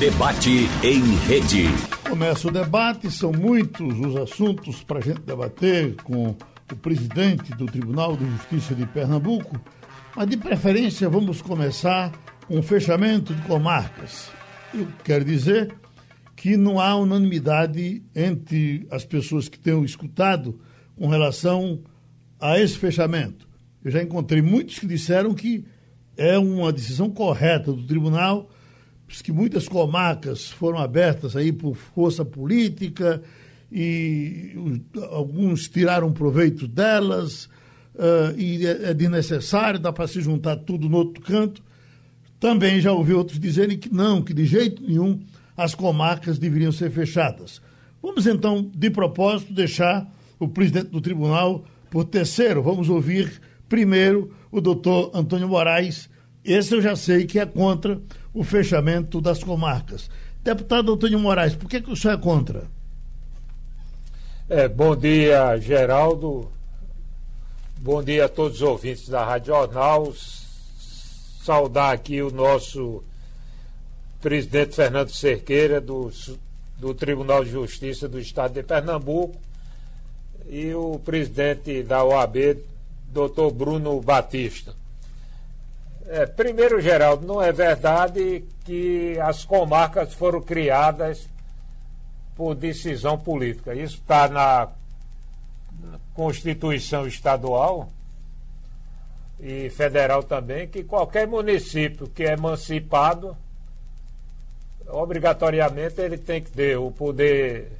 Debate em rede. Começa o debate, são muitos os assuntos para a gente debater com o presidente do Tribunal de Justiça de Pernambuco, mas de preferência vamos começar com o fechamento de comarcas. Eu quero dizer que não há unanimidade entre as pessoas que tenham escutado com relação a esse fechamento. Eu já encontrei muitos que disseram que é uma decisão correta do tribunal, que muitas comarcas foram abertas aí por força política e alguns tiraram proveito delas uh, e é, é desnecessário, dá para se juntar tudo no outro canto. Também já ouvi outros dizerem que não, que de jeito nenhum as comarcas deveriam ser fechadas. Vamos então, de propósito, deixar o presidente do tribunal por terceiro. Vamos ouvir primeiro o doutor Antônio Moraes. Esse eu já sei que é contra o fechamento das comarcas. Deputado Antônio Moraes, por que, que o senhor é contra? É, bom dia, Geraldo. Bom dia a todos os ouvintes da Rádio Jornal. Saudar aqui o nosso presidente Fernando Cerqueira, do, do Tribunal de Justiça do Estado de Pernambuco, e o presidente da OAB, doutor Bruno Batista. É, primeiro, Geraldo, não é verdade que as comarcas foram criadas por decisão política. Isso está na Constituição Estadual e federal também, que qualquer município que é emancipado obrigatoriamente ele tem que ter o poder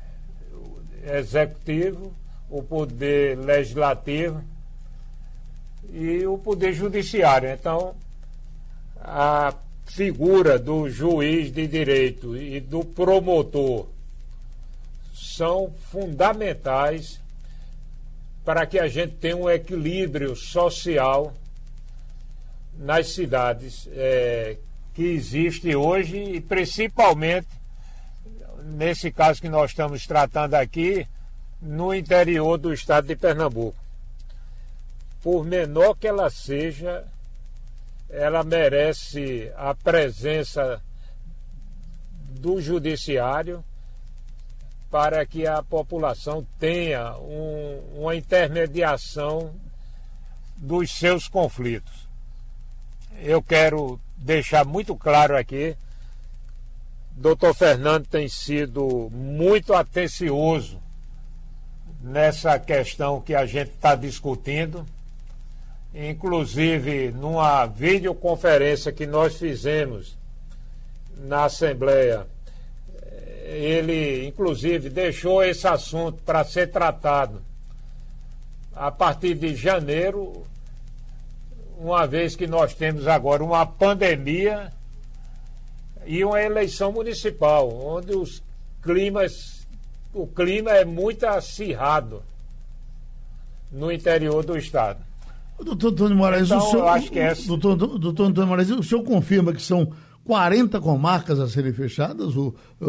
executivo, o poder legislativo e o poder judiciário. Então, a figura do juiz de direito e do promotor são fundamentais para que a gente tenha um equilíbrio social nas cidades é, que existe hoje e principalmente nesse caso que nós estamos tratando aqui no interior do estado de Pernambuco. Por menor que ela seja, ela merece a presença do judiciário para que a população tenha um, uma intermediação dos seus conflitos. Eu quero deixar muito claro aqui, doutor Fernando tem sido muito atencioso nessa questão que a gente está discutindo. Inclusive, numa videoconferência que nós fizemos na Assembleia, ele, inclusive, deixou esse assunto para ser tratado a partir de janeiro uma vez que nós temos agora uma pandemia e uma eleição municipal, onde os climas, o clima é muito acirrado no interior do estado. Doutor Antônio Moraes, então, o senhor, acho que é... doutor, doutor Antônio Moraes, o senhor confirma que são 40 comarcas a serem fechadas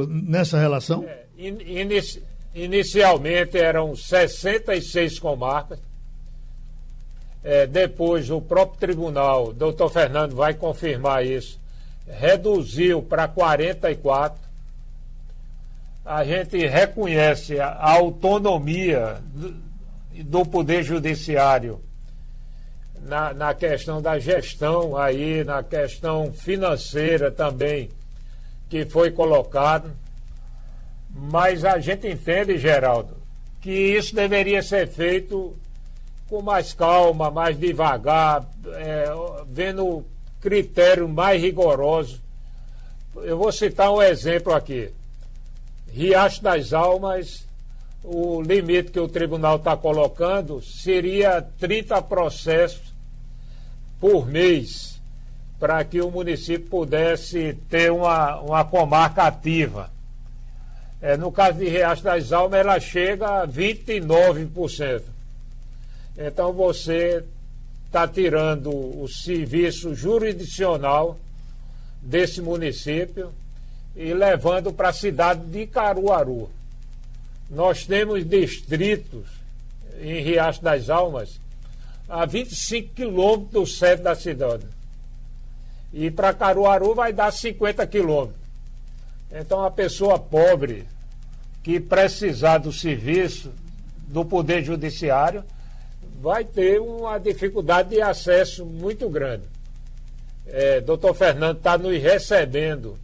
nessa relação? É, inici, inicialmente eram 66 comarcas, é, depois o próprio tribunal, doutor Fernando vai confirmar isso, reduziu para 44. A gente reconhece a, autonomia do Poder Judiciário na, na questão da gestão aí, na questão financeira também, que foi colocado. Mas a gente entende, Geraldo, que isso deveria ser feito com mais calma, mais devagar, é, vendo critério mais rigoroso. Eu vou citar um exemplo aqui. Riacho das Almas, o limite que o tribunal está colocando seria 30 processos por mês para que o município pudesse ter uma, uma comarca ativa. É, no caso de Riacho das Almas, ela chega a 29%. Então você está tirando o serviço jurisdicional desse município e levando para a cidade de Caruaru. Nós temos distritos em Riacho das Almas a 25 quilômetros do centro da cidade. E para Caruaru vai dar 50 quilômetros. Então, a pessoa pobre que precisar do serviço do Poder Judiciário vai ter uma dificuldade de acesso muito grande. É, doutor Fernando está nos recebendo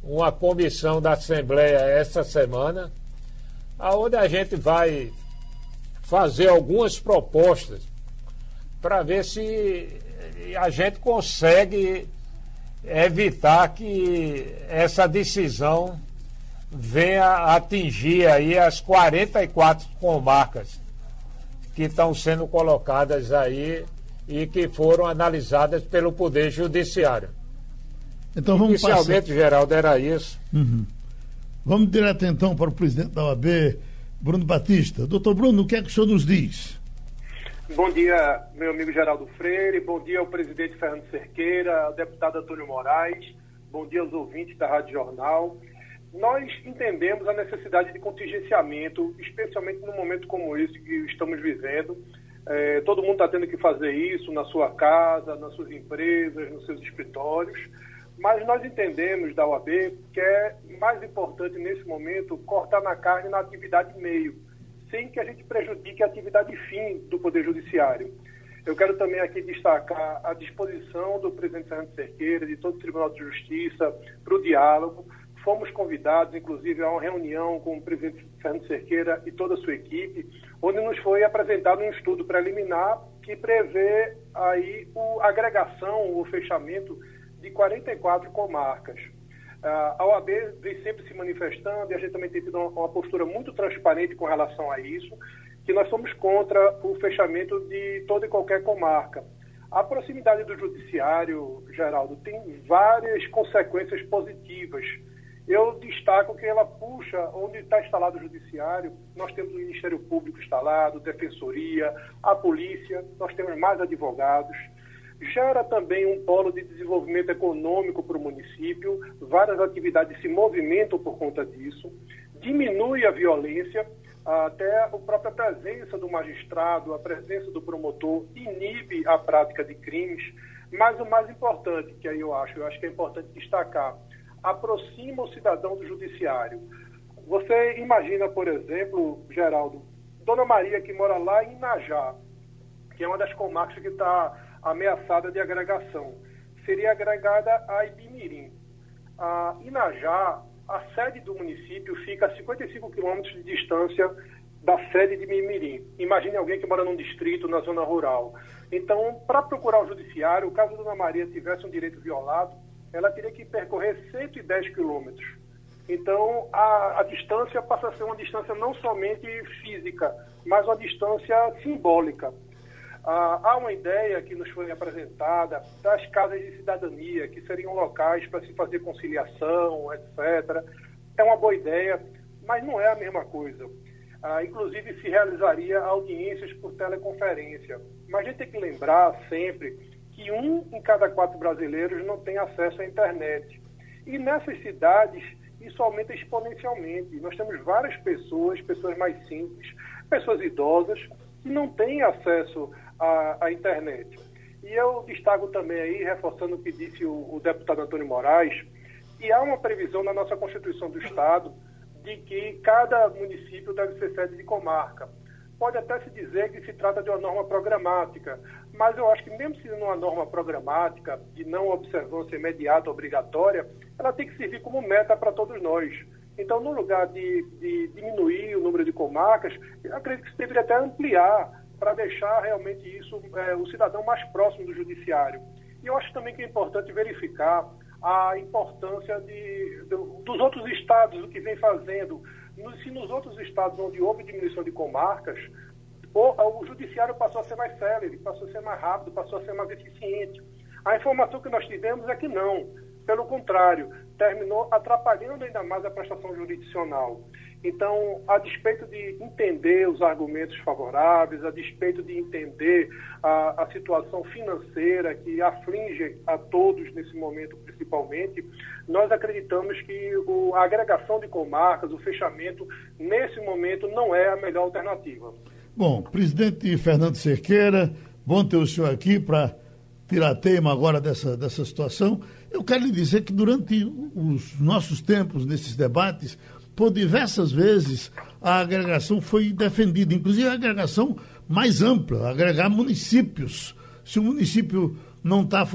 uma comissão da Assembleia essa semana, aonde a gente vai fazer algumas propostas para ver se a gente consegue evitar que essa decisão venha atingir aí as 44 comarcas que estão sendo colocadas aí e que foram analisadas pelo Poder Judiciário. Então vamos Inicialmente, passar... Geraldo, era isso. Uhum. Vamos direto então para o presidente da OAB, Bruno Batista. Doutor Bruno, o que é que o senhor nos diz? Bom dia, meu amigo Geraldo Freire. Bom dia ao presidente Fernando Cerqueira, ao deputado Antônio Moraes. Bom dia aos ouvintes da Rádio Jornal. Nós entendemos a necessidade de contingenciamento, especialmente num momento como esse que estamos vivendo. É, todo mundo está tendo que fazer isso na sua casa, nas suas empresas, nos seus escritórios. Mas nós entendemos da OAB que é mais importante nesse momento cortar na carne na atividade meio sem que a gente prejudique a atividade fim do Poder Judiciário. Eu quero também aqui destacar a disposição do presidente Fernando Cerqueira, de todo o Tribunal de Justiça, para o diálogo. Fomos convidados, inclusive, a uma reunião com o presidente Fernando Cerqueira e toda a sua equipe, onde nos foi apresentado um estudo preliminar que prevê aí a agregação, o fechamento de 44 comarcas. Uh, a OAB vem sempre se manifestando e a gente também tem tido uma, uma, postura muito transparente com relação a isso, que nós somos contra o fechamento de toda e qualquer comarca. A proximidade do judiciário, Geraldo, tem várias consequências positivas. Eu destaco que ela puxa, onde está instalado o judiciário, nós temos o Ministério Público instalado, Defensoria, a polícia, nós temos mais advogados, gera também um polo de desenvolvimento econômico para o município, várias atividades se movimentam por conta disso, diminui a violência, até a própria presença do magistrado, a presença do promotor inibe a prática de crimes, mas o mais importante, que aí eu acho, eu acho que é importante destacar, aproxima o cidadão do judiciário. Você imagina, por exemplo, Geraldo, Dona Maria que mora lá em Najá, que é uma das comarcas que está ameaçada de agregação. Seria agregada a Ibimirim. A Inajá, a sede do município, fica a 55 quilômetros de distância da sede de Mimirim. Imagine alguém que mora num distrito, na zona rural. Então, para procurar o judiciário, caso a Dona Maria tivesse um direito violado, ela teria que percorrer 110 quilômetros. Então, a, a, distância passa a ser uma distância não somente física, mas uma distância simbólica. Ah, há uma ideia que nos foi apresentada das casas de cidadania, que seriam locais para se fazer conciliação, etc. É uma boa ideia, mas não é a mesma coisa. Ah, inclusive, se realizaria audiências por teleconferência. Mas a gente tem que lembrar sempre que um em cada quatro brasileiros não tem acesso à internet. E nessas cidades, isso aumenta exponencialmente. Nós temos várias pessoas, pessoas mais simples, pessoas idosas, que não têm acesso à, à internet. E eu destaco também aí, reforçando o que disse o, o deputado Antônio Moraes, que há uma previsão na nossa Constituição do Estado de que cada município deve ser sede de comarca. Pode até se dizer que se trata de uma norma programática, mas eu acho que mesmo sendo uma norma programática de não observância imediata obrigatória, ela tem que servir como meta para todos nós. Então, no lugar de, de diminuir o número de comarcas, eu acredito que se deveria até ampliar para deixar realmente isso, é, o cidadão mais próximo do judiciário. E eu acho também que é importante verificar a importância de, de, dos outros estados, o que vem fazendo. Se nos outros estados onde houve diminuição de comarcas, o, o judiciário passou a ser mais célere, passou a ser mais rápido, passou a ser mais eficiente. A informação que nós tivemos é que não. Pelo contrário, terminou atrapalhando ainda mais a prestação jurisdicional. Então, a despeito de entender os argumentos favoráveis, a despeito de entender a, a situação financeira que aflige a todos nesse momento, principalmente, nós acreditamos que o, a agregação de comarcas, o fechamento, nesse momento, não é a melhor alternativa. Bom, presidente Fernando Cerqueira, bom ter o senhor aqui para tirar tema agora dessa, dessa situação. Eu quero lhe dizer que durante os nossos tempos, nesses debates, por diversas vezes a agregação foi defendida, inclusive a agregação mais ampla, agregar municípios. Se o município não está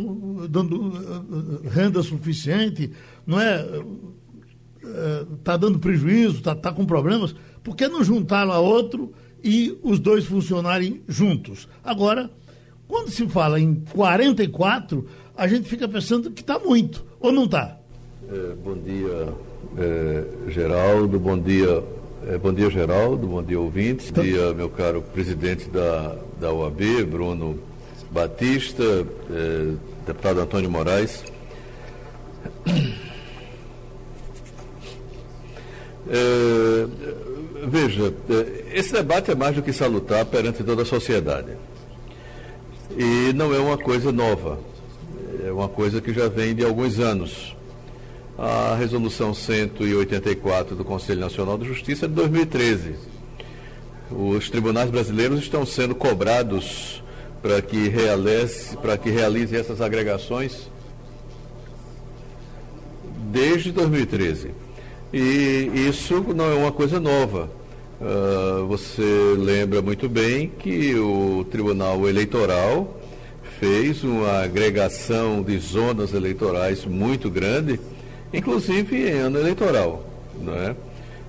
dando eh, eh, renda suficiente, não é está dando prejuízo, está tá com problemas, por que não juntá-lo a outro e os dois funcionarem juntos? Agora, quando se fala em 44, a gente fica pensando que está muito, ou não está? É, bom dia, é, Geraldo, bom dia, é, bom dia, Geraldo, bom dia, ouvintes, bom dia, meu caro presidente da, da OAB, Bruno Batista, deputado Antônio Moraes. É, veja, esse debate é mais do que salutar perante toda a sociedade. E não é uma coisa nova, é uma coisa que já vem de alguns anos. A resolução 184 do Conselho Nacional de Justiça de 2013. Os tribunais brasileiros estão sendo cobrados para que realize, para que realize essas agregações desde 2013. E isso não é uma coisa nova. Uh, você lembra muito bem que o Tribunal Eleitoral fez uma agregação de zonas eleitorais muito grande, inclusive em ano eleitoral. Não é?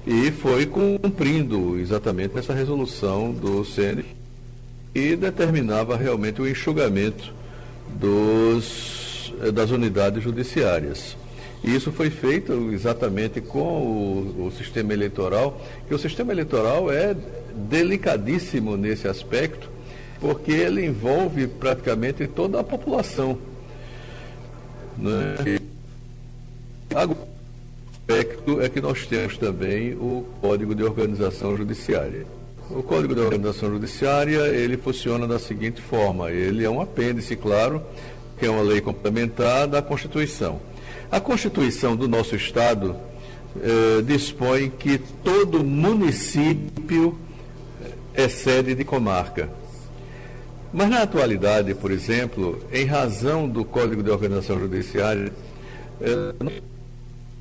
E foi cumprindo exatamente essa resolução do CN e determinava realmente o enxugamento dos, eh, das unidades judiciárias. E isso foi feito exatamente com o, o, sistema eleitoral, que o sistema eleitoral é delicadíssimo nesse aspecto, porque ele envolve praticamente toda a população. Né? E, aspecto é que nós temos também o Código de Organização Judiciária. O Código de Organização Judiciária, ele funciona da seguinte forma, ele é um apêndice, claro, que é uma lei complementar da Constituição. A Constituição do nosso Estado eh, dispõe que todo município é sede de comarca. Mas na atualidade, por exemplo, em razão do Código de Organização Judiciária, eh,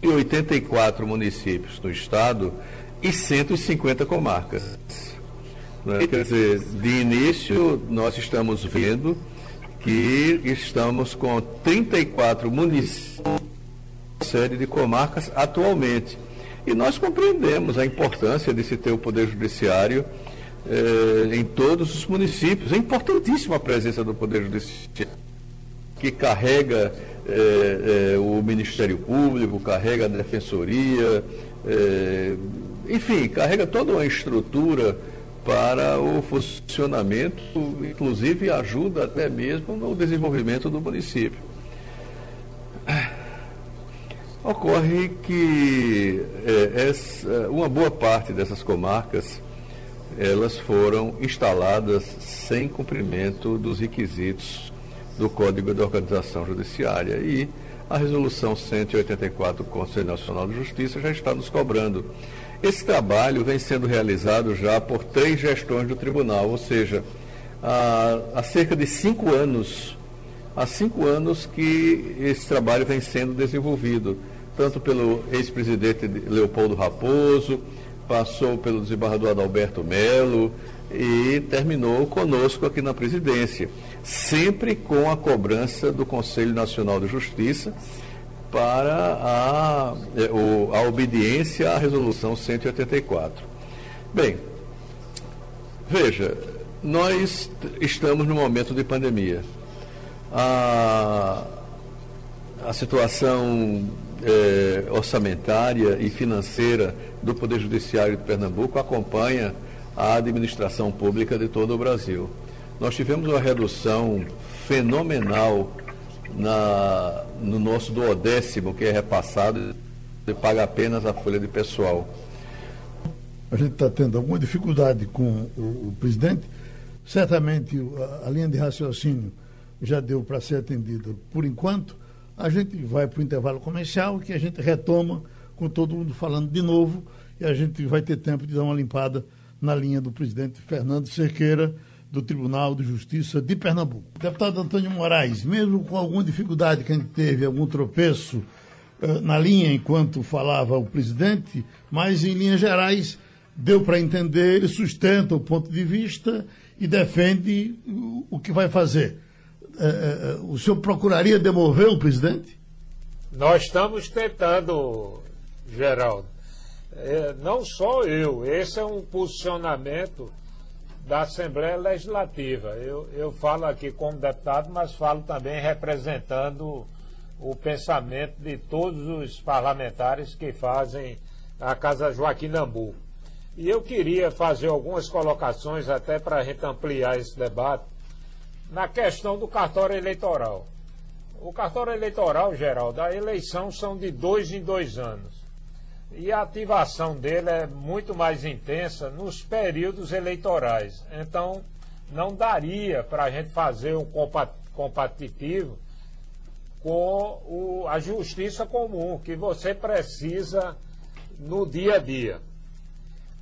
84 municípios no Estado e 150 comarcas. Né? Quer dizer, de início, nós estamos vendo que estamos com 34 municípios série de comarcas atualmente. E nós compreendemos a importância de se ter o Poder Judiciário eh, em todos os municípios. É importantíssima a presença do Poder Judiciário, que carrega eh, eh, o Ministério Público, carrega a Defensoria, eh, enfim, carrega toda uma estrutura para o funcionamento, inclusive ajuda até mesmo no desenvolvimento do município. Ocorre que é, essa, uma boa parte dessas comarcas elas foram instaladas sem cumprimento dos requisitos do Código de Organização Judiciária e a resolução 184 do Conselho Nacional de Justiça já está nos cobrando. Esse trabalho vem sendo realizado já por três gestões do tribunal, ou seja, há, há cerca de cinco anos, há cinco anos que esse trabalho vem sendo desenvolvido tanto pelo ex-presidente Leopoldo Raposo, passou pelo desembargador Adalberto Melo e terminou conosco aqui na presidência, sempre com a cobrança do Conselho Nacional de Justiça para a, é, a obediência à resolução 184. Bem, veja, nós estamos no momento de pandemia. A, a situação eh, orçamentária e financeira do Poder Judiciário de Pernambuco acompanha a administração pública de todo o Brasil. Nós tivemos uma redução fenomenal na, no nosso duodécimo, que é repassado e paga apenas a folha de pessoal. A gente está tendo alguma dificuldade com o, o presidente. Certamente a, a linha de raciocínio já deu para ser atendida por enquanto. A gente vai para o intervalo comercial, que a gente retoma com todo mundo falando de novo e a gente vai ter tempo de dar uma limpada na linha do presidente Fernando Cerqueira, do Tribunal de Justiça de Pernambuco. Deputado Antônio Moraes, mesmo com alguma dificuldade que a gente teve, algum tropeço uh, na linha enquanto falava o presidente, mas em linhas gerais deu para entender, ele sustenta o ponto de vista e defende o, o que vai fazer. Uh, uh, o senhor procuraria demover o presidente? Nós estamos tentando, Geraldo. É, não só eu, esse é um posicionamento da Assembleia Legislativa. Eu, eu falo aqui como deputado, mas falo também representando o pensamento de todos os parlamentares que fazem a Casa Joaquim Nambu. E eu queria fazer algumas colocações, até para a gente ampliar esse debate, na questão do cartório eleitoral. O cartório eleitoral, geral, da eleição são de dois em dois anos. E a ativação dele é muito mais intensa nos períodos eleitorais. Então, não daria para a gente fazer um competitivo com o, a justiça comum, que você precisa no dia a dia.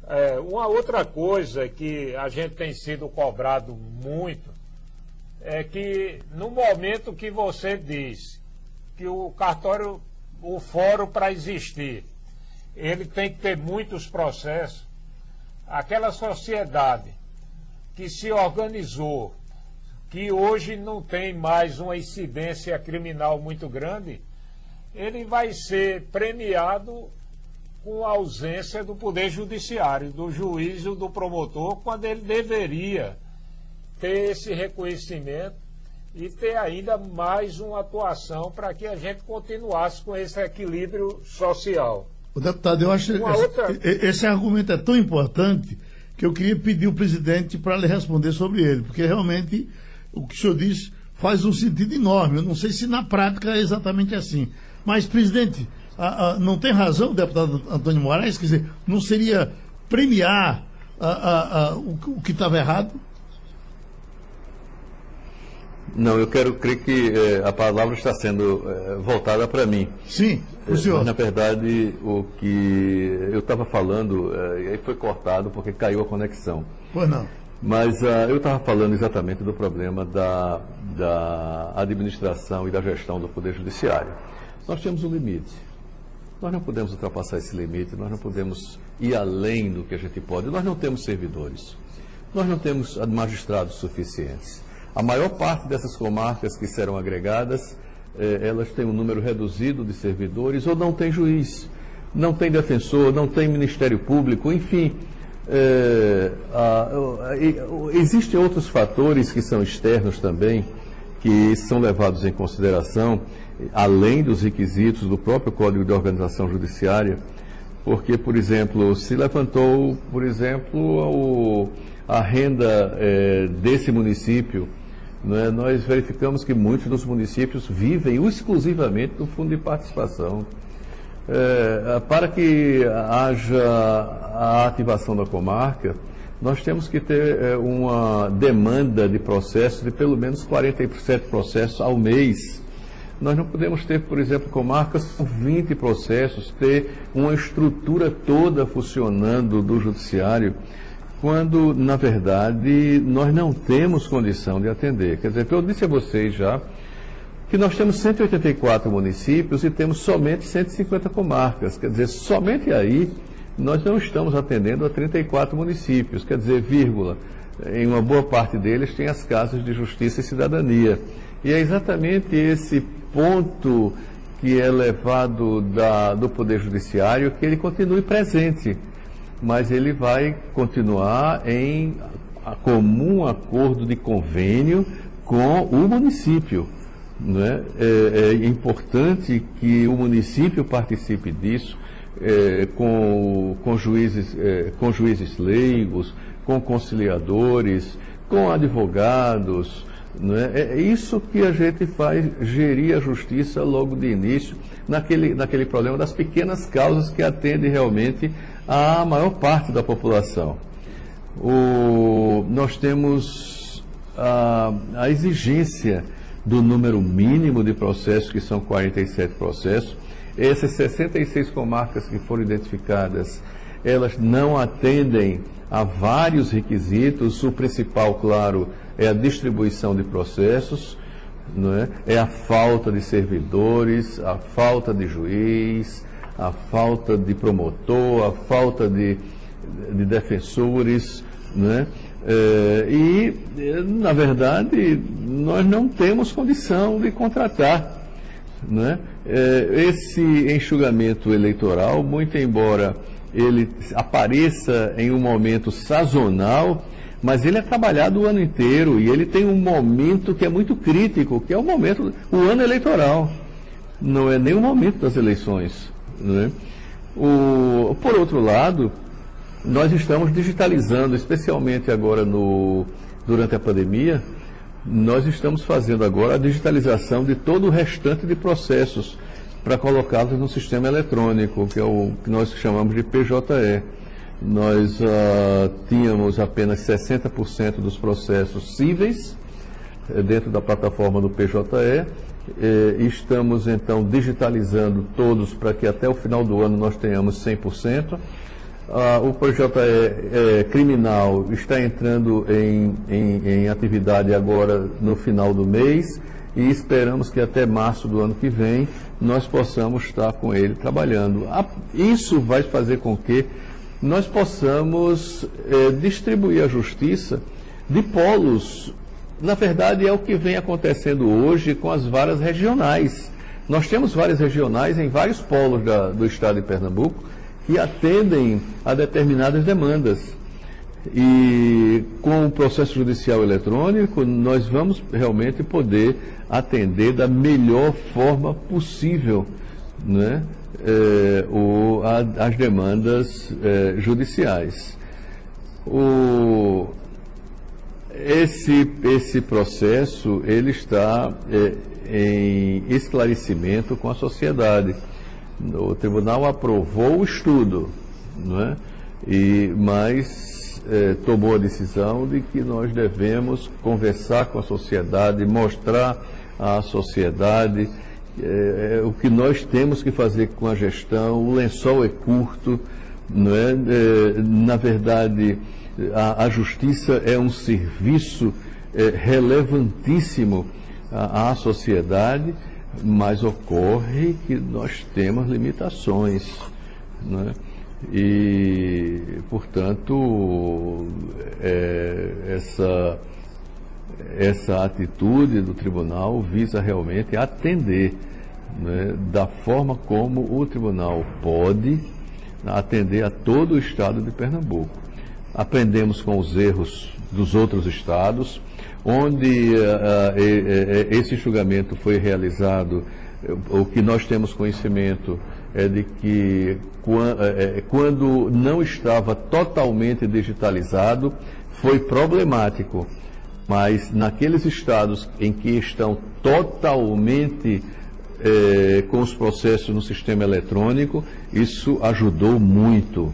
É, uma outra coisa que a gente tem sido cobrado muito é que no momento que você diz que o cartório, o fórum para existir, ele tem que ter muitos processos. Aquela sociedade que se organizou, que hoje não tem mais uma incidência criminal muito grande, ele vai ser premiado com a ausência do poder judiciário, do juiz e do promotor, quando ele deveria ter esse reconhecimento e ter ainda mais uma atuação para que a gente continuasse com esse equilíbrio social. O deputado, eu acho que outra... esse argumento é tão importante que eu queria pedir ao presidente para lhe responder sobre ele, porque realmente o que o senhor disse faz um sentido enorme. Eu não sei se na prática é exatamente assim. Mas, presidente, a, a, não tem razão o deputado Antônio Moraes? Quer dizer, não seria premiar a, o, o que estava errado? Não, eu quero crer que eh, a palavra está sendo eh, voltada para mim. Sim, o senhor. Mas, na verdade, o que eu estava falando, eh, e aí foi cortado porque caiu a conexão. Pois não. Mas uh, eu estava falando exatamente do problema da, da administração e da gestão do Poder Judiciário. Nós temos um limite. Nós não podemos ultrapassar esse limite, nós não podemos ir além do que a gente pode. Nós não temos servidores. Nós não temos magistrados suficientes. A maior parte dessas comarcas que serão agregadas, eh, elas têm um número reduzido de servidores ou não tem juiz, não tem defensor, não tem Ministério Público, enfim. Eh, existem outros fatores que são externos também, que são levados em consideração, além dos requisitos do próprio Código de Organização Judiciária, porque, por exemplo, se levantou, por exemplo, o, a renda eh, desse município né, nós verificamos que muitos dos municípios vivem exclusivamente do fundo de participação. É, para que haja a ativação da comarca, nós temos que ter é, uma demanda de processos de pelo menos 47 processos ao mês. Nós não podemos ter, por exemplo, comarcas com 20 processos, ter uma estrutura toda funcionando do judiciário quando, na verdade, nós não temos condição de atender. Quer dizer, eu disse a vocês já que nós temos 184 municípios e temos somente 150 comarcas. Quer dizer, somente aí nós não estamos atendendo a 34 municípios. Quer dizer, vírgula, em uma boa parte deles tem as casas de justiça e cidadania. E é exatamente esse ponto que é levado da, do Poder Judiciário que ele continue presente mas ele vai continuar em comum acordo de convênio com o município. Né? É, é importante que o município participe disso, é, com, com, juízes, é, com juízes leigos, com conciliadores, com advogados. Né? É isso que a gente faz, gerir a justiça logo de início, naquele, naquele problema das pequenas causas que atendem realmente a maior parte da população. O, nós temos a, a exigência do número mínimo de processos, que são 47 processos. Essas 66 comarcas que foram identificadas, elas não atendem a vários requisitos. O principal, claro, é a distribuição de processos, não é? é a falta de servidores, a falta de juiz, a falta de promotor, a falta de, de defensores, né? É, e, na verdade, nós não temos condição de contratar. Né? É, esse enxugamento eleitoral, muito embora ele apareça em um momento sazonal, mas ele é trabalhado o ano inteiro e ele tem um momento que é muito crítico, que é o momento, o ano eleitoral. Não é nem o momento das eleições. Né? O, por outro lado, nós estamos digitalizando, especialmente agora no, durante a pandemia, nós estamos fazendo agora a digitalização de todo o restante de processos para colocá-los no sistema eletrônico, que é o que nós chamamos de PJE. Nós uh, tínhamos apenas 60% dos processos cíveis eh, dentro da plataforma do PJE. Eh, estamos então digitalizando todos para que até o final do ano nós tenhamos 100%. Uh, o projeto é, é, criminal está entrando em, em, em, atividade agora no final do mês e esperamos que até março do ano que vem nós possamos estar com ele trabalhando. isso vai fazer com que nós possamos é, distribuir a justiça de polos. Na verdade, é o que vem acontecendo hoje com as varas regionais. Nós temos várias regionais em vários polos da, do estado de Pernambuco que atendem a determinadas demandas. E com o processo judicial eletrônico, nós vamos realmente poder atender da melhor forma possível né, é, o, a, as demandas é, judiciais. O, esse, esse processo ele está é, em esclarecimento com a sociedade o tribunal aprovou o estudo, não é? e, mas é, tomou a decisão de que nós devemos conversar com a sociedade, mostrar à sociedade é, é, o que nós temos que fazer com a gestão. O lençol é curto, não é? é na verdade, a, a, justiça é um serviço é, relevantíssimo à, à sociedade mas ocorre que nós temos limitações. Né? E, portanto, é, essa, essa atitude do tribunal visa realmente atender né, da forma como o tribunal pode atender a todo o estado de Pernambuco. Aprendemos com os erros dos outros estados, onde uh, esse julgamento foi realizado, o que nós temos conhecimento é de que quando não estava totalmente digitalizado, foi problemático. Mas naqueles estados em que estão totalmente com os processos no sistema eletrônico, isso ajudou muito,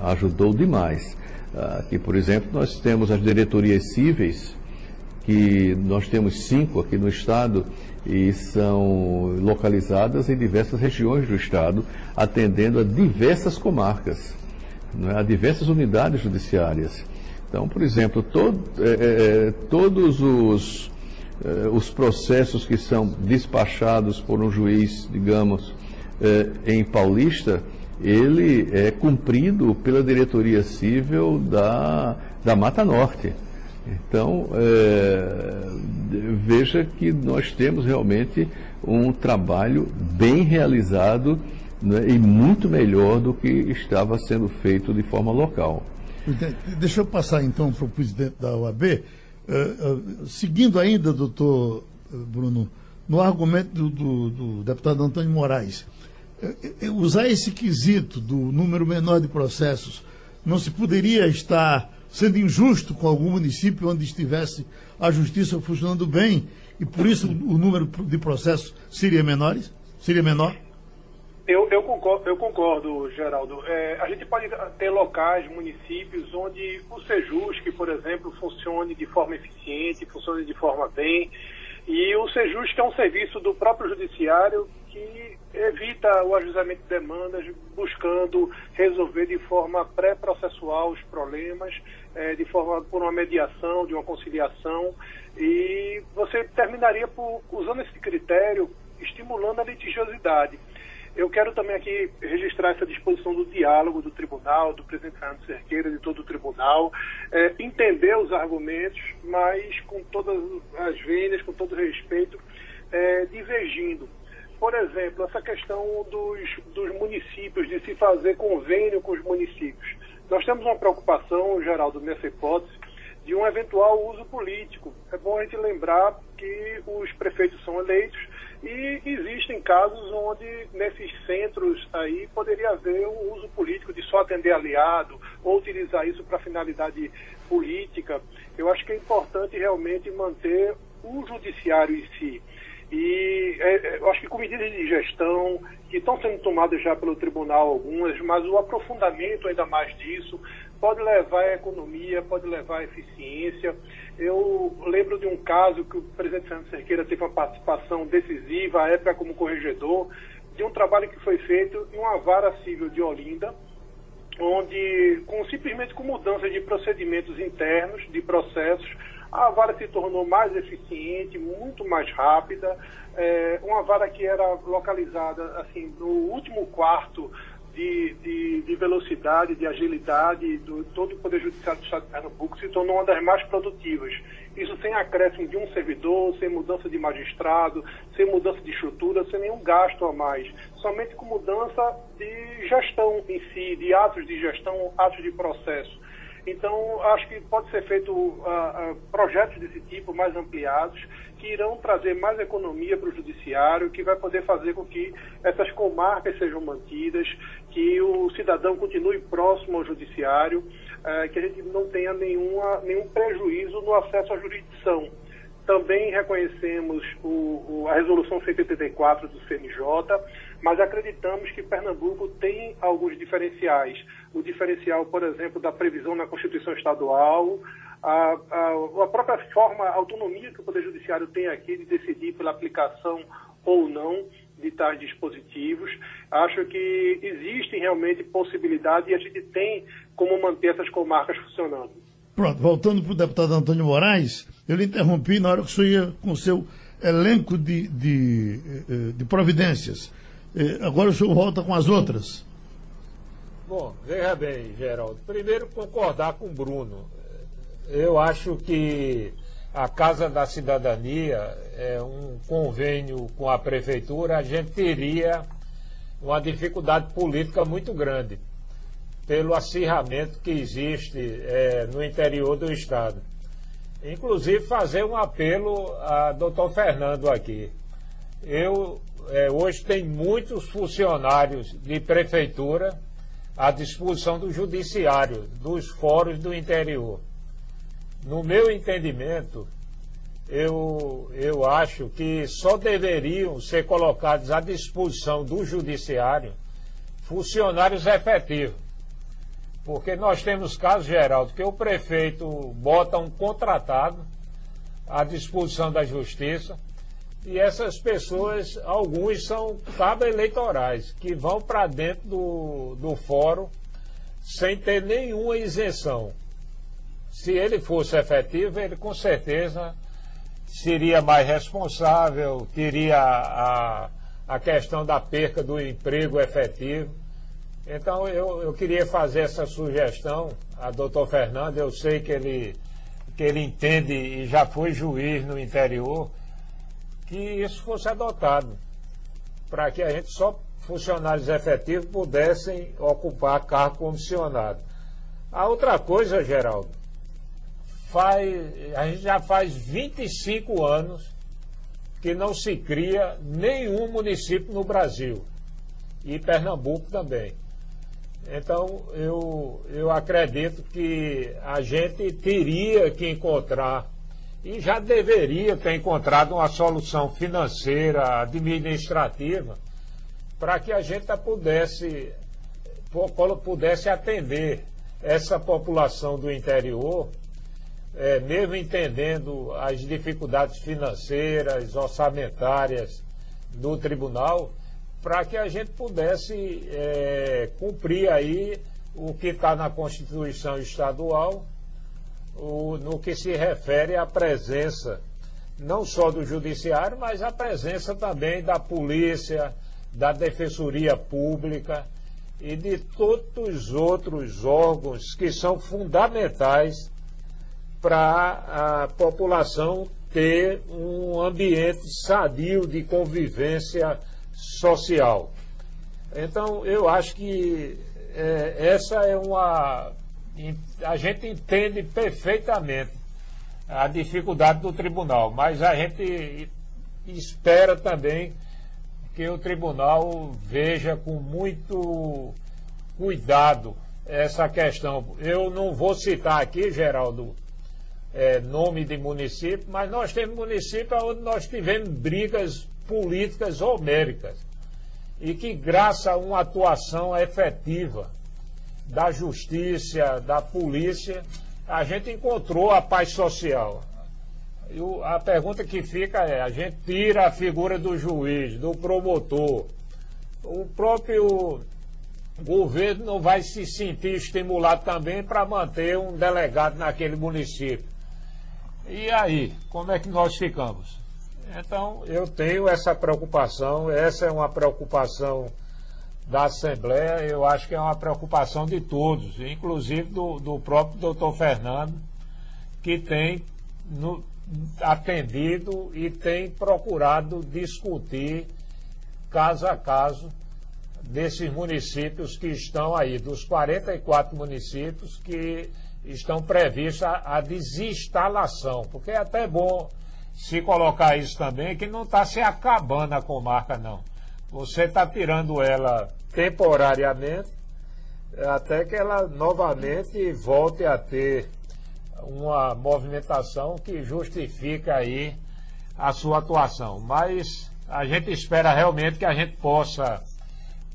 ajudou demais. Aqui, por exemplo, nós temos as diretorias cíveis, que nós temos cinco aqui no estado e são localizadas em diversas regiões do estado, atendendo a diversas comarcas, é? a diversas unidades judiciárias. Então, por exemplo, todo, é, é, é, todos os, é, os processos que são despachados por um juiz, digamos, é, em Paulista, ele é cumprido pela diretoria civil da, da Mata Norte. Então, é, veja que nós temos realmente um trabalho bem realizado né, e muito melhor do que estava sendo feito de forma local. Deixa eu passar então para o presidente da OAB. Uh, uh, seguindo ainda, doutor Bruno, no argumento do, do, do deputado Antônio Moraes, usar esse quesito do número menor de processos não se poderia estar sendo injusto com algum município onde estivesse a justiça funcionando bem e por isso o número de processos seria menores? Seria menor? Eu, eu, concordo, eu concordo, Geraldo. É, a gente pode ter locais, municípios, onde o Sejusc, por exemplo, funcione de forma eficiente, funcione de forma bem. E o Sejusc é um serviço do próprio judiciário que evita o ajuizamento de demandas, buscando resolver de forma pré-processual os problemas, é, de forma por uma mediação, de uma conciliação, e você terminaria por, usando esse critério, estimulando a litigiosidade. Eu quero também aqui registrar essa disposição do diálogo do tribunal, do presidente Fernando Cerqueira, de todo o tribunal, é, entender os argumentos, mas com todas as vênias, com todo respeito, é, divergindo. Por exemplo, essa questão dos, dos municípios, de se fazer convênio com os municípios. Nós temos uma preocupação, Geraldo, nessa hipótese, de um eventual uso político. É bom a gente lembrar que os prefeitos são eleitos e existem casos onde nesses centros aí poderia haver um uso político de só atender aliado ou utilizar isso para finalidade política. Eu acho que é importante realmente manter o judiciário em si. E é, é, eu acho que com medidas de gestão, que estão sendo tomadas já pelo tribunal algumas, mas o aprofundamento ainda mais disso pode levar à economia, pode levar à eficiência. Eu lembro de um caso que o presidente Fernando Cerqueira teve uma participação decisiva, à época como corregedor, de um trabalho que foi feito em uma vara civil de Olinda, onde, com, simplesmente com mudança de procedimentos internos, de processos, a vara se tornou mais eficiente, muito mais rápida. É, uma vara que era localizada assim no último quarto de, de, de, velocidade, de agilidade do todo o Poder Judiciário do Estado de Pernambuco se tornou uma das mais produtivas. Isso sem acréscimo de um servidor, sem mudança de magistrado, sem mudança de estrutura, sem nenhum gasto a mais. Somente com mudança de gestão em si, de atos de gestão, atos de processo. Então, acho que pode ser feito uh, uh, projetos desse tipo mais ampliados, que irão trazer mais economia para o judiciário, que vai poder fazer com que essas comarcas sejam mantidas, que o cidadão continue próximo ao judiciário, uh, que a gente não tenha nenhuma, nenhum prejuízo no acesso à jurisdição. Também reconhecemos o, o, a resolução 184 do CNJ, mas acreditamos que Pernambuco tem alguns diferenciais. O diferencial, por exemplo, da previsão na Constituição Estadual, a, a, a própria forma, a autonomia que o Poder Judiciário tem aqui de decidir pela aplicação ou não de tais dispositivos. Acho que existem realmente possibilidades e a gente tem como manter essas comarcas funcionando. Pronto, voltando para o deputado Antônio Moraes, eu lhe interrompi na hora que o senhor ia com o seu elenco de, de, eh, de providências. Eh, agora o senhor volta com as outras. Bom, veja bem, Geraldo. Primeiro, concordar com o Bruno. Eu acho que a Casa da Cidadania é um convênio com a Prefeitura, a gente teria uma dificuldade política muito grande pelo acirramento que existe é, no interior do Estado. Inclusive, fazer um apelo a doutor Fernando aqui. Eu, é, hoje, tem muitos funcionários de prefeitura à disposição do judiciário, dos fóruns do interior. No meu entendimento, eu, eu acho que só deveriam ser colocados à disposição do judiciário funcionários efetivos porque nós temos casos, Geraldo, que o prefeito bota um contratado à disposição da justiça e essas pessoas, alguns são cabos eleitorais, que vão para dentro do, do fórum sem ter nenhuma isenção. Se ele fosse efetivo, ele com certeza seria mais responsável, teria a, a questão da perca do emprego efetivo então eu, eu queria fazer essa sugestão a doutor Fernando, eu sei que ele, que ele entende e já foi juiz no interior, que isso fosse adotado, para que a gente só funcionários efetivos pudessem ocupar cargo comissionado. A outra coisa, Geraldo, faz, a gente já faz 25 anos que não se cria nenhum município no Brasil. E Pernambuco também. Então, eu, eu acredito que a gente teria que encontrar, e já deveria ter encontrado uma solução financeira, administrativa, para que a gente pudesse, pudesse atender essa população do interior, é, mesmo entendendo as dificuldades financeiras, orçamentárias do tribunal, para que a gente pudesse é, cumprir aí o que está na Constituição Estadual, o, no que se refere à presença não só do Judiciário, mas a presença também da Polícia, da Defensoria Pública e de todos os outros órgãos que são fundamentais para a população ter um ambiente sadio de convivência social. Então, eu acho que é, essa é uma. A gente entende perfeitamente a dificuldade do tribunal, mas a gente espera também que o tribunal veja com muito cuidado essa questão. Eu não vou citar aqui, Geraldo, é, nome de município, mas nós temos município onde nós tivemos brigas políticas homéricas e que, graças a uma atuação efetiva da justiça, da polícia, a gente encontrou a paz social. E a pergunta que fica é: a gente tira a figura do juiz, do promotor, o próprio governo não vai se sentir estimulado também para manter um delegado naquele município. E aí, como é que nós ficamos? Então, eu tenho essa preocupação, essa é uma preocupação da Assembleia, eu acho que é uma preocupação de todos, inclusive do, do próprio doutor Fernando, que tem no, atendido e tem procurado discutir caso a caso desses municípios que estão aí, dos 44 municípios que estão previstos a, a desinstalação, porque é até bom se colocar isso também, que não está se acabando a comarca, não. Você está tirando ela temporariamente, até que ela novamente volte a ter uma movimentação que justifica aí a sua atuação. Mas a gente espera realmente que a gente possa,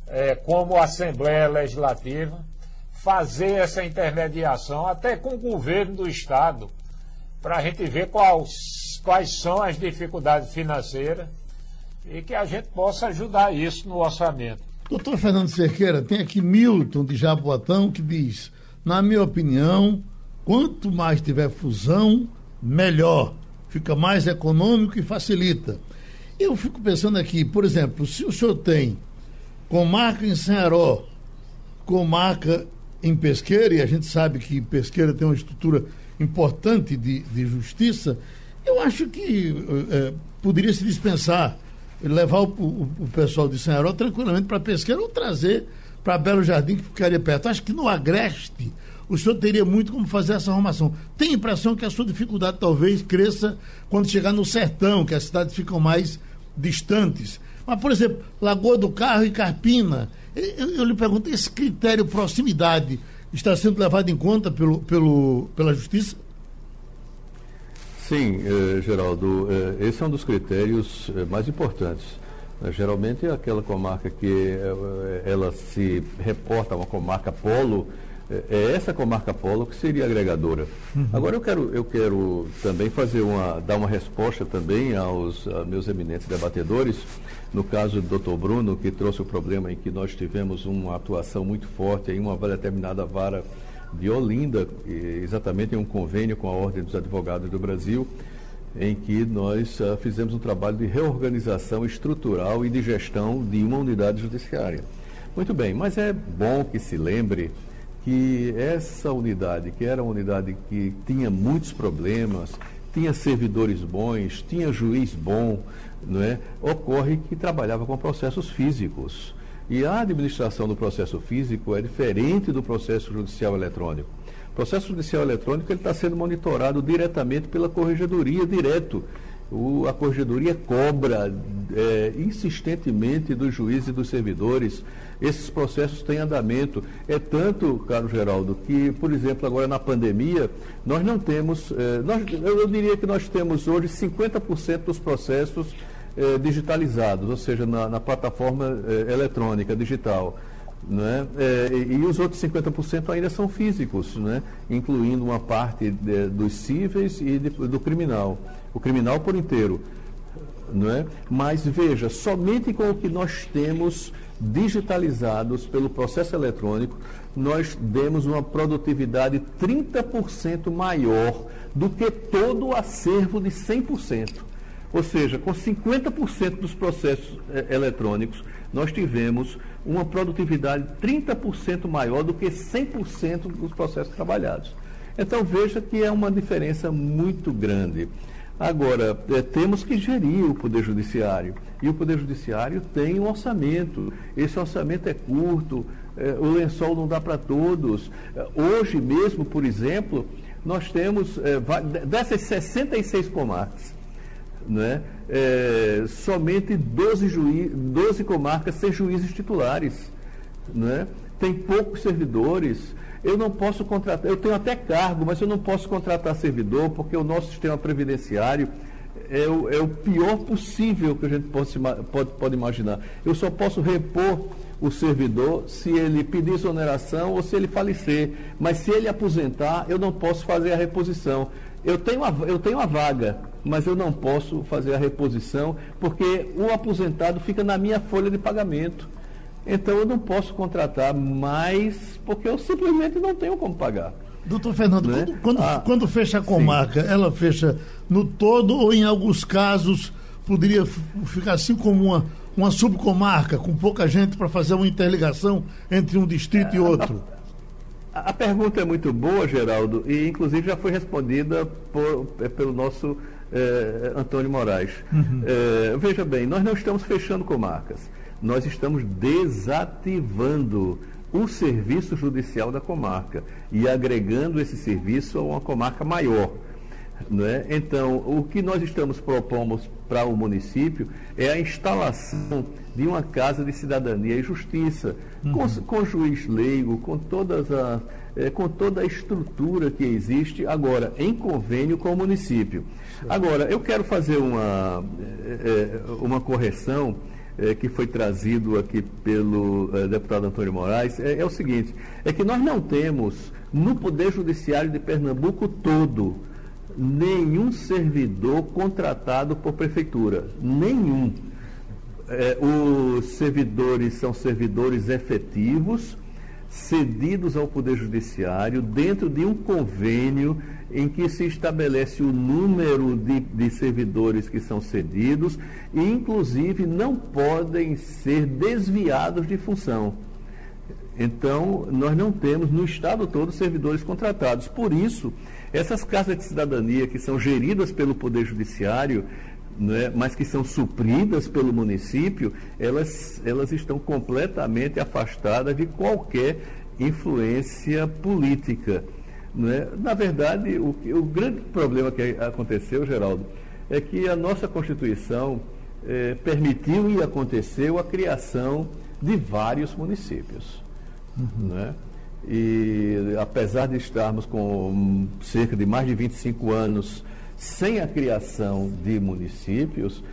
é, como Assembleia Legislativa, fazer essa intermediação até com o governo do Estado, para a gente ver quais, quais são as dificuldades financeiras e que a gente possa ajudar isso no orçamento. Doutor Fernando Cerqueira, tem aqui Milton de Jaboatão que diz: na minha opinião, quanto mais tiver fusão, melhor. Fica mais econômico e facilita. Eu fico pensando aqui, por exemplo, se o senhor tem comarca em Senharó, comarca em Pesqueira, e a gente sabe que Pesqueira tem uma estrutura importante de, de justiça, eu acho que é, poderia se dispensar levar o, o, o pessoal de Senharó tranquilamente para Pesqueira ou trazer para Belo Jardim, que ficaria perto. Acho que no Agreste o senhor teria muito como fazer essa arrumação. Tem a impressão que a sua dificuldade talvez cresça quando chegar no sertão, que as cidades ficam mais distantes. Mas, por exemplo, Lagoa do Carro e Carpina, eu, eu lhe pergunto, esse critério proximidade está sendo levado em conta pelo, pelo, pela Justiça? Sim, eh, Geraldo, eh, esse é um dos critérios eh, mais importantes. Eh, geralmente é aquela comarca que eh, ela se reporta a uma comarca polo, eh, é essa comarca polo que seria agregadora. Uhum. Agora eu quero, eu quero também fazer uma, dar uma resposta também aos meus eminentes debatedores, no caso do Dr. Bruno, que trouxe o problema em que nós tivemos uma atuação muito forte em uma determinada vara de Olinda, exatamente em um convênio com a Ordem dos Advogados do Brasil, em que nós uh, fizemos um trabalho de reorganização estrutural e de gestão de uma unidade judiciária. Muito bem, mas é bom que se lembre que essa unidade, que era uma unidade que tinha muitos problemas, tinha servidores bons, tinha juiz bom, não é? ocorre que trabalhava com processos físicos. E a administração do processo físico é diferente do processo judicial eletrônico. O processo judicial eletrônico está sendo monitorado diretamente pela corregedoria, direto. O, a corregedoria cobra é, insistentemente dos juízes e dos servidores. Esses processos têm andamento. É tanto, caro Geraldo, que, por exemplo, agora na pandemia, nós não temos, é, nós, eu diria que nós temos hoje 50% dos processos eh, digitalizados, ou seja, na, na plataforma eh, eletrônica, digital. Né? É, e, e, os outros 50% ainda são físicos, né? incluindo uma parte de, dos cíveis e de, do criminal. O criminal por inteiro. Não é? Mas veja, somente com o que nós temos digitalizados pelo processo eletrônico, nós demos uma produtividade 30% maior do que todo o acervo de 100%. Ou seja, com 50% dos processos eh, eletrônicos, nós tivemos uma produtividade 30% maior do que 100% dos processos trabalhados. Então veja que é uma diferença muito grande. Agora, é, temos que gerir o Poder Judiciário. E o Poder Judiciário tem um orçamento. Esse orçamento é curto, é, o lençol não dá para todos. Hoje mesmo, por exemplo, nós temos, dessas 66 comarcas, né, somente 12, juiz, 12 comarcas sem juízes titulares. Né? Tem poucos servidores eu não posso contratar, eu tenho até cargo, mas eu não posso contratar servidor, porque o nosso sistema previdenciário é o, é o pior possível que a gente pode, pode, pode imaginar. Eu só posso repor o servidor se ele pedir exoneração ou se ele falecer. Mas se ele aposentar, eu não posso fazer a reposição. Eu tenho a, eu tenho a vaga, mas eu não posso fazer a reposição, porque o aposentado fica na minha folha de pagamento. Então eu não posso contratar mais, porque eu simplesmente não tenho como pagar. Doutor Fernando, né? quando, quando, ah, quando, fecha a comarca, sim. ela fecha no todo ou em alguns casos poderia ficar assim como uma, uma subcomarca, com pouca gente para fazer uma interligação entre um distrito é, e outro? A, a, pergunta é muito boa, Geraldo, e inclusive já foi respondida por, é, pelo nosso é, Antônio Moraes. Uhum. É, veja bem, nós não estamos fechando comarcas nós estamos desativando o serviço judicial da comarca e agregando esse serviço a uma comarca maior. Né? Então, o que nós estamos propondo para o município é a instalação de uma casa de cidadania e justiça, uhum. com, com juiz leigo, com, todas a, é, com toda a estrutura que existe agora em convênio com o município. Agora, eu quero fazer uma, é, uma correção é, que foi trazido aqui pelo é, deputado Antônio Moraes é, é, o seguinte: é que nós não temos no Poder Judiciário de Pernambuco todo nenhum servidor contratado por prefeitura. Nenhum. É, os servidores são servidores efetivos, cedidos ao Poder Judiciário, dentro de um convênio em que se estabelece o número de, de servidores que são cedidos e, inclusive, não podem ser desviados de função. Então, nós não temos no estado todo servidores contratados. Por isso, essas casas de cidadania que são geridas pelo Poder Judiciário, né, mas que são supridas pelo município, elas, elas estão completamente afastadas de qualquer influência política. Né? Na verdade, o, o grande problema que aconteceu, Geraldo, é que a nossa Constituição eh, permitiu e aconteceu a criação de vários municípios. Uhum. Né? E apesar de estarmos com cerca de mais de 25 anos sem a criação de municípios,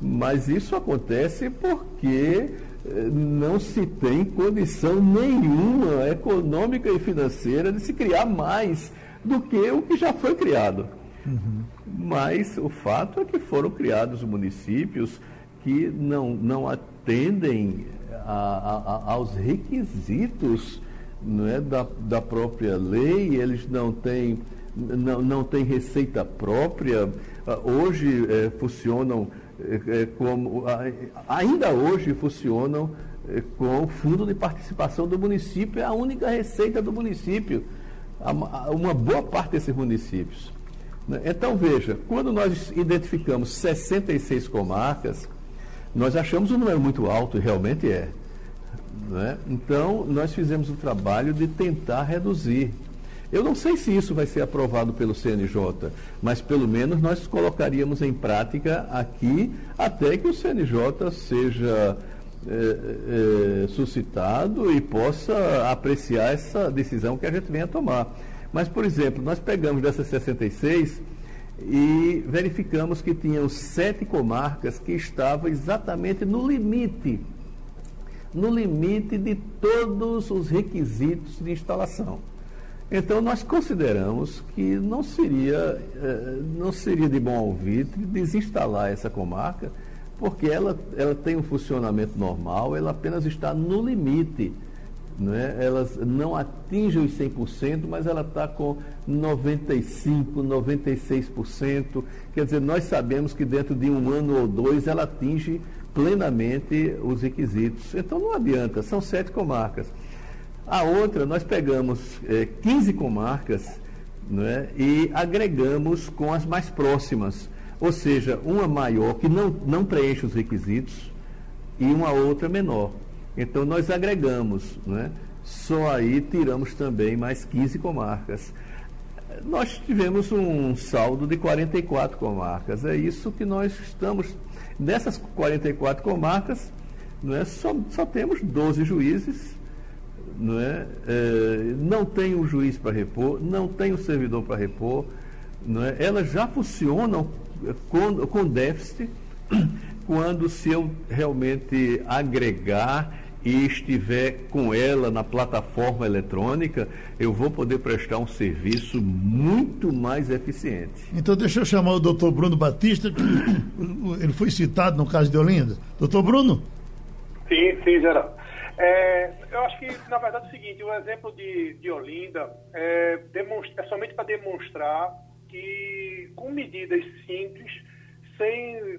mas isso acontece porque não se tem condição nenhuma econômica e financeira de se criar mais do que o que já foi criado. Uhum. Mas o fato é que foram criados municípios que não, não atendem a, a, aos requisitos não é, da, da própria lei, eles não têm, não, não têm receita própria. Ah, hoje é, funcionam como ainda hoje funcionam é, com o fundo de participação do município, é a única receita do município, uma boa parte desses municípios. Né? Então veja, quando nós identificamos 66 comarcas, nós achamos um número muito alto, e realmente é. Né? Então, nós fizemos o trabalho de tentar reduzir. Eu não sei se isso vai ser aprovado pelo CNJ, mas pelo menos nós colocaríamos em prática aqui até que o CNJ seja é, é, suscitado e possa apreciar essa decisão que a gente venha tomar. Mas, por exemplo, nós pegamos dessas 66 e verificamos que tinham sete comarcas que estavam exatamente no limite, no limite de todos os requisitos de instalação. Então nós consideramos que não seria, eh, não seria de bom alvitre desinstalar essa comarca, porque ela, ela tem um funcionamento normal, ela apenas está no limite. Né? Ela não atinge os 100%, mas ela está com 95%, 96%. Quer dizer, nós sabemos que dentro de um ano ou dois ela atinge plenamente os requisitos. Então não adianta, são sete comarcas. A outra, nós pegamos é, 15 comarcas né, e agregamos com as mais próximas. Ou seja, uma maior que não, não preenche os requisitos e uma outra menor. Então nós agregamos, né? só aí tiramos também mais 15 comarcas. Nós tivemos um saldo de 44 comarcas. É isso que nós estamos. Nessas 44 comarcas, não é, só, só temos 12 juízes não, é? é não tem o juiz para repor, não tem o servidor para repor, não é? elas já funcionam com, com déficit quando se eu realmente agregar e estiver com ela na plataforma eletrônica, eu vou poder prestar um serviço muito mais eficiente. Então, deixa eu chamar o doutor Bruno Batista, que ele foi citado no caso de Olinda. Doutor Bruno? Sim, sim, Geraldo. É, eu acho que, na verdade, é o seguinte: o exemplo de, de Olinda é, é somente para demonstrar que, com medidas simples, sem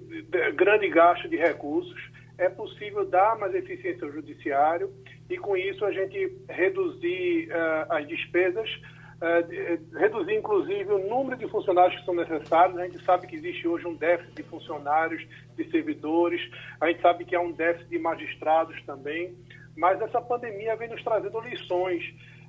grande gasto de recursos, é possível dar mais eficiência ao judiciário e, com isso, a gente reduzir uh, as despesas, uh, reduzir, inclusive, o número de funcionários que são necessários. A gente sabe que existe hoje um déficit de funcionários, de servidores, a gente sabe que há um déficit de magistrados também mas essa pandemia vem nos trazendo lições.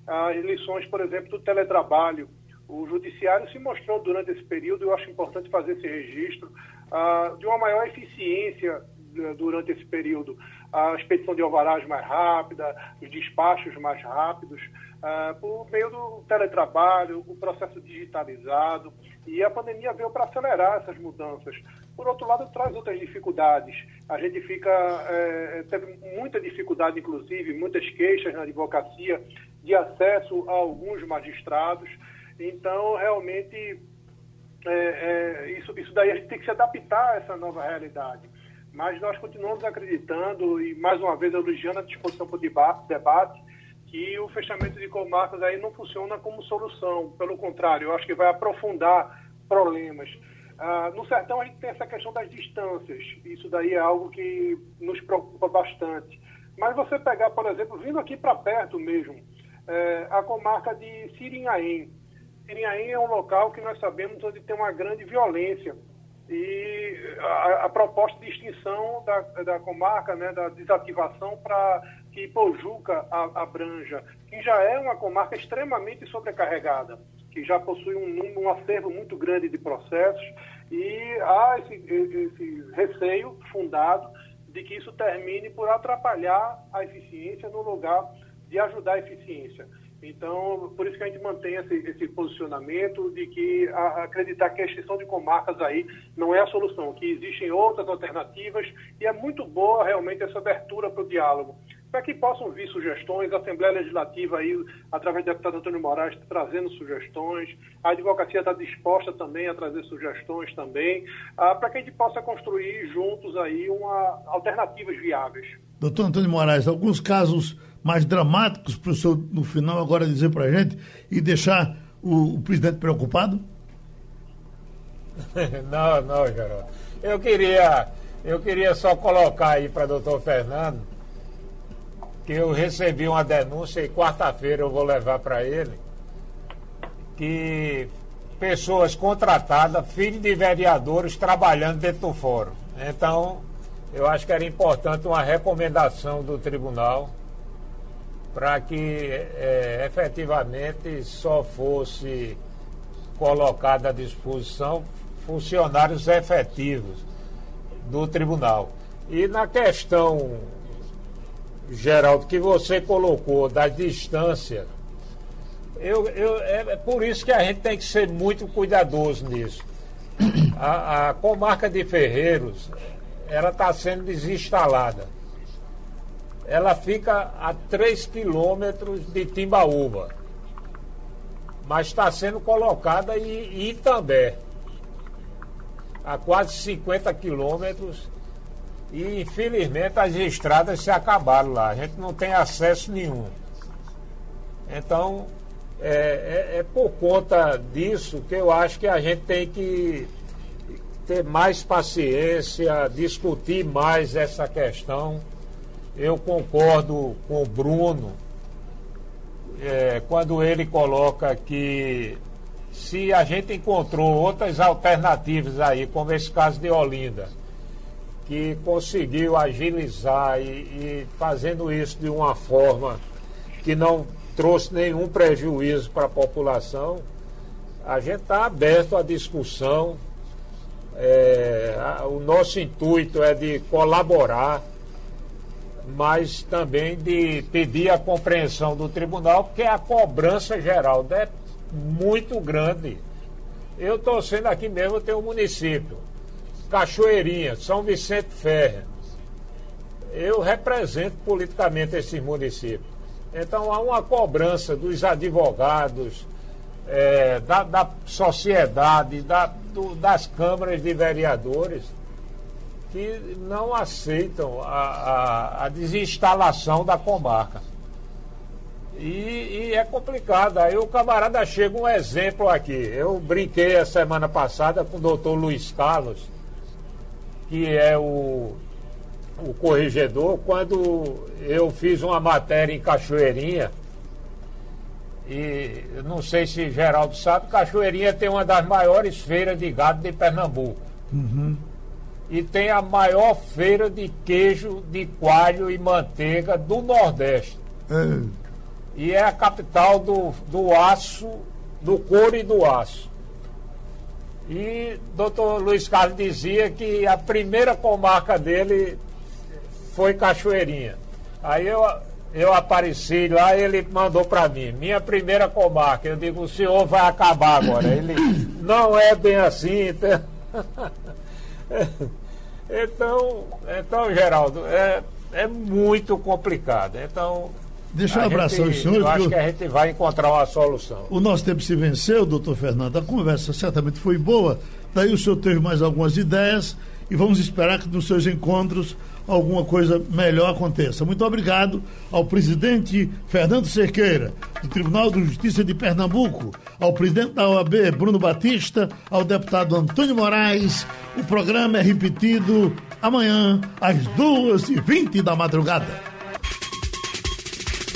As lições, por exemplo, do teletrabalho. O judiciário se mostrou durante esse período, eu acho importante fazer esse registro, uh, de uma maior eficiência uh, durante esse período. A expedição de alvarás mais rápida, os despachos mais rápidos, uh, por meio do teletrabalho, o processo digitalizado. E a pandemia veio para acelerar essas mudanças. Por outro lado, traz outras dificuldades. A gente fica é, teve muita dificuldade, inclusive, muitas queixas na advocacia de acesso a alguns magistrados. Então, realmente, é, é, isso, isso daí a gente tem que se adaptar a essa nova realidade. Mas nós continuamos acreditando, e mais uma vez elogiando a disposição para o debate, que o fechamento de comarcas aí não funciona como solução. Pelo contrário, eu acho que vai aprofundar problemas. Ah, no sertão a gente tem essa questão das distâncias. Isso daí é algo que nos preocupa bastante. Mas você pegar, por exemplo, vindo aqui para perto mesmo, é, a comarca de Sirinhaém. Sirinhaém é um local que nós sabemos onde tem uma grande violência. E a, a proposta de extinção da, da comarca, né, da desativação para que Pojuca abranja, que já é uma comarca extremamente sobrecarregada que já possui um, um acervo muito grande de processos e há esse, esse receio fundado de que isso termine por atrapalhar a eficiência no lugar de ajudar a eficiência. Então, por isso que a gente mantém esse, esse posicionamento de que a, acreditar que a extinção de comarcas aí não é a solução, que existem outras alternativas e é muito boa realmente essa abertura para o diálogo para que possam vir sugestões, a Assembleia Legislativa aí, através do deputado Antônio Moraes, trazendo sugestões, a advocacia está disposta também a trazer sugestões também, ah, para que a gente possa construir juntos aí uma, alternativas viáveis. Doutor Antônio Moraes, alguns casos mais dramáticos para o senhor, no final, agora dizer para a gente e deixar o, o presidente preocupado? não, não, Geraldo. Eu queria, eu queria só colocar aí para doutor Fernando que eu recebi uma denúncia e quarta-feira eu vou levar para ele, que pessoas contratadas, filhos de vereadores, trabalhando dentro do fórum. Então, eu acho que era importante uma recomendação do tribunal para que é, efetivamente só fosse colocado à disposição funcionários efetivos do tribunal. E na questão Geraldo, que você colocou da distância, eu, eu, é, é por isso que a gente tem que ser muito cuidadoso nisso. A, a comarca de Ferreiros, ela está sendo desinstalada. Ela fica a 3 quilômetros de Timbaúba. mas está sendo colocada em Itambé, a quase 50 quilômetros, e infelizmente as estradas se acabaram lá, a gente não tem acesso nenhum. Então, é, é, é por conta disso que eu acho que a gente tem que ter mais paciência, discutir mais essa questão. Eu concordo com o Bruno é, quando ele coloca que se a gente encontrou outras alternativas aí, como esse caso de Olinda, que conseguiu agilizar e, e fazendo isso de uma forma que não trouxe nenhum prejuízo para a população, a gente está aberto à discussão. É, a, o nosso intuito é de colaborar mas também de pedir a compreensão do tribunal, porque a cobrança geral é muito grande. Eu estou sendo aqui mesmo, tem um município, Cachoeirinha, São Vicente Ferre. Eu represento politicamente esse município. Então há uma cobrança dos advogados, é, da, da, sociedade, da, do, das câmaras de vereadores que não aceitam a, a, a desinstalação da comarca. E, e, é complicado. Aí o camarada chega um exemplo aqui. Eu brinquei a semana passada com o doutor Luiz Carlos, que é o, o corregedor, quando eu fiz uma matéria em Cachoeirinha. E não sei se Geraldo sabe, Cachoeirinha tem uma das maiores feiras de gado de Pernambuco. Uhum e tem a maior feira de queijo de coalho e manteiga do Nordeste. É. E é a capital do, do aço, do couro e do aço. E doutor Luiz Carlos dizia que a primeira comarca dele foi Cachoeirinha. Aí eu, eu apareci lá e ele mandou para mim, minha primeira comarca. Eu digo, o senhor vai acabar agora. Ele, não é bem assim. Então... Então, então Geraldo, é, é muito complicado. Então. Deixa eu abraçar o senhor. Eu acho que a gente vai encontrar uma solução. O nosso tempo se venceu, doutor Fernando. A conversa certamente foi boa. Daí o senhor teve mais algumas ideias e vamos esperar que nos seus encontros alguma coisa melhor aconteça. Muito obrigado ao presidente Fernando Cerqueira, do Tribunal de Justiça de Pernambuco, ao presidente da OAB, Bruno Batista, ao deputado Antônio Moraes. O programa é repetido amanhã, às duas e vinte da madrugada.